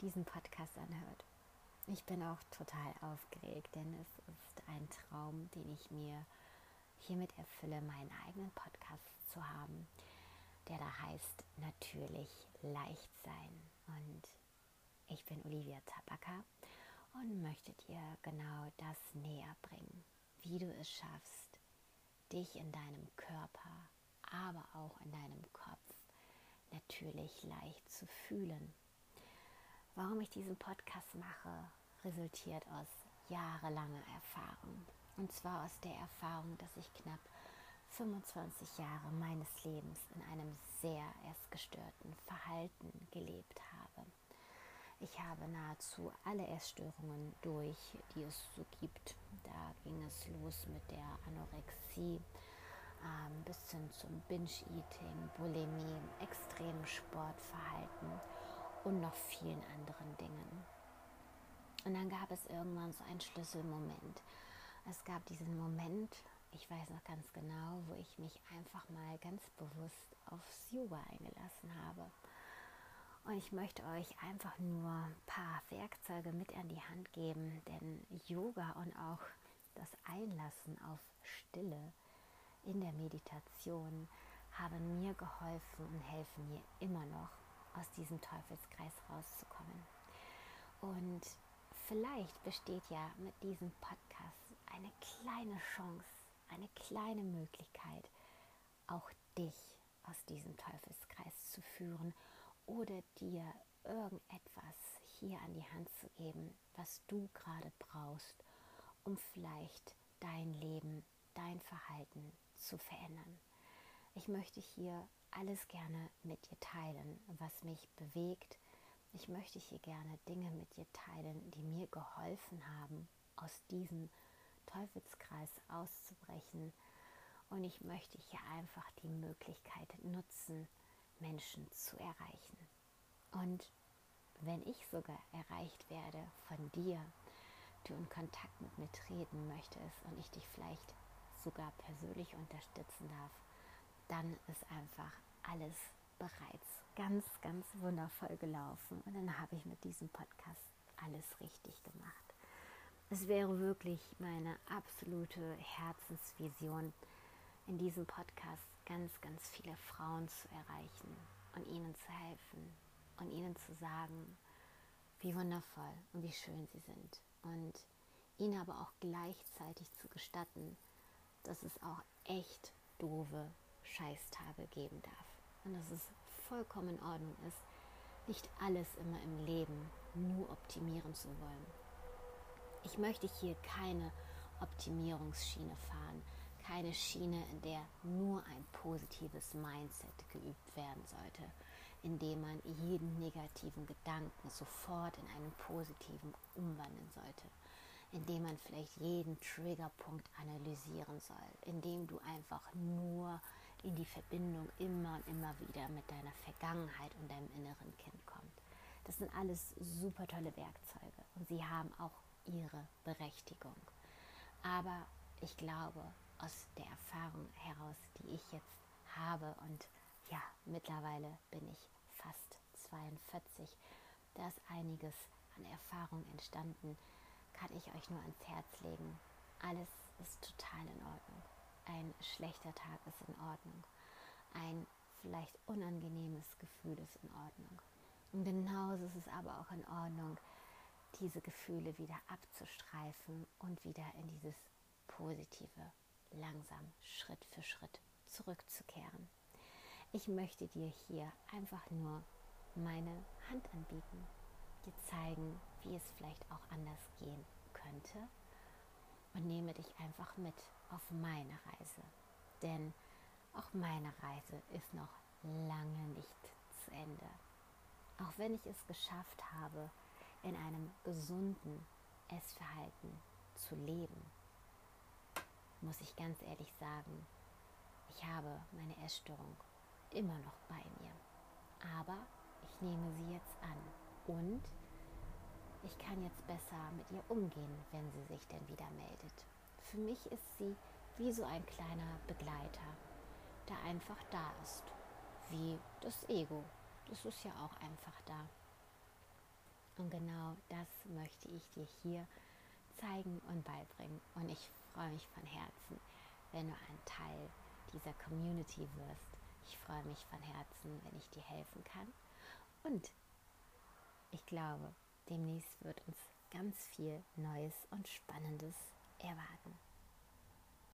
diesen Podcast anhört. Ich bin auch total aufgeregt, denn es ist ein Traum, den ich mir hiermit erfülle, meinen eigenen Podcast zu haben, der da heißt Natürlich leicht sein. Und ich bin Olivia Tabaka und möchte dir genau das näher bringen, wie du es schaffst, dich in deinem Körper, aber auch in deinem Kopf natürlich leicht zu fühlen. Warum ich diesen Podcast mache, resultiert aus jahrelanger Erfahrung. Und zwar aus der Erfahrung, dass ich knapp 25 Jahre meines Lebens in einem sehr erstgestörten Verhalten gelebt habe. Ich habe nahezu alle Essstörungen durch, die es so gibt. Da ging es los mit der Anorexie ähm, bis hin zum Binge-Eating, Bulimie, extremen Sportverhalten und noch vielen anderen Dingen. Und dann gab es irgendwann so einen Schlüsselmoment. Es gab diesen Moment, ich weiß noch ganz genau, wo ich mich einfach mal ganz bewusst aufs Yoga eingelassen habe. Und ich möchte euch einfach nur ein paar Werkzeuge mit an die Hand geben, denn Yoga und auch das Einlassen auf Stille in der Meditation haben mir geholfen und helfen mir immer noch, aus diesem Teufelskreis rauszukommen. Und vielleicht besteht ja mit diesem Podcast eine kleine Chance, eine kleine Möglichkeit, auch dich aus diesem Teufelskreis zu führen oder dir irgendetwas hier an die Hand zu geben, was du gerade brauchst, um vielleicht dein Leben, dein Verhalten zu verändern. Ich möchte hier alles gerne mit dir teilen, was mich bewegt. Ich möchte hier gerne Dinge mit dir teilen, die mir geholfen haben, aus diesem Teufelskreis auszubrechen. Und ich möchte hier einfach die Möglichkeit nutzen, Menschen zu erreichen. Und wenn ich sogar erreicht werde von dir, du in Kontakt mit mir treten möchtest und ich dich vielleicht sogar persönlich unterstützen darf, dann ist einfach alles bereits ganz, ganz wundervoll gelaufen. Und dann habe ich mit diesem Podcast alles richtig gemacht. Es wäre wirklich meine absolute Herzensvision, in diesem Podcast ganz, ganz viele Frauen zu erreichen und ihnen zu helfen und ihnen zu sagen, wie wundervoll und wie schön sie sind. Und ihnen aber auch gleichzeitig zu gestatten, dass es auch echt doofe Scheißtage geben darf. Und dass es vollkommen in Ordnung ist, nicht alles immer im Leben nur optimieren zu wollen. Ich möchte hier keine Optimierungsschiene fahren, keine Schiene, in der nur ein positives Mindset geübt werden sollte, indem man jeden negativen Gedanken sofort in einen positiven umwandeln sollte, indem man vielleicht jeden Triggerpunkt analysieren soll, indem du einfach nur in die Verbindung immer und immer wieder mit deiner Vergangenheit und deinem inneren Kind kommst. Das sind alles super tolle Werkzeuge und sie haben auch ihre Berechtigung. Aber ich glaube, aus der Erfahrung heraus, die ich jetzt habe und ja, mittlerweile bin ich fast 42, da ist einiges an Erfahrung entstanden, kann ich euch nur ans Herz legen. Alles ist total in Ordnung. Ein schlechter Tag ist in Ordnung. Ein vielleicht unangenehmes Gefühl ist in Ordnung. Und genauso ist es aber auch in Ordnung, diese Gefühle wieder abzustreifen und wieder in dieses Positive langsam Schritt für Schritt zurückzukehren. Ich möchte dir hier einfach nur meine Hand anbieten, dir zeigen, wie es vielleicht auch anders gehen könnte nehme dich einfach mit auf meine Reise. Denn auch meine Reise ist noch lange nicht zu Ende. Auch wenn ich es geschafft habe, in einem gesunden Essverhalten zu leben, muss ich ganz ehrlich sagen, ich habe meine Essstörung immer noch bei mir. Aber ich nehme sie jetzt an und ich kann jetzt besser mit ihr umgehen, wenn sie sich denn wieder meldet. Für mich ist sie wie so ein kleiner Begleiter, der einfach da ist. Wie das Ego. Das ist ja auch einfach da. Und genau das möchte ich dir hier zeigen und beibringen. Und ich freue mich von Herzen, wenn du ein Teil dieser Community wirst. Ich freue mich von Herzen, wenn ich dir helfen kann. Und ich glaube, demnächst wird uns ganz viel Neues und Spannendes erwarten.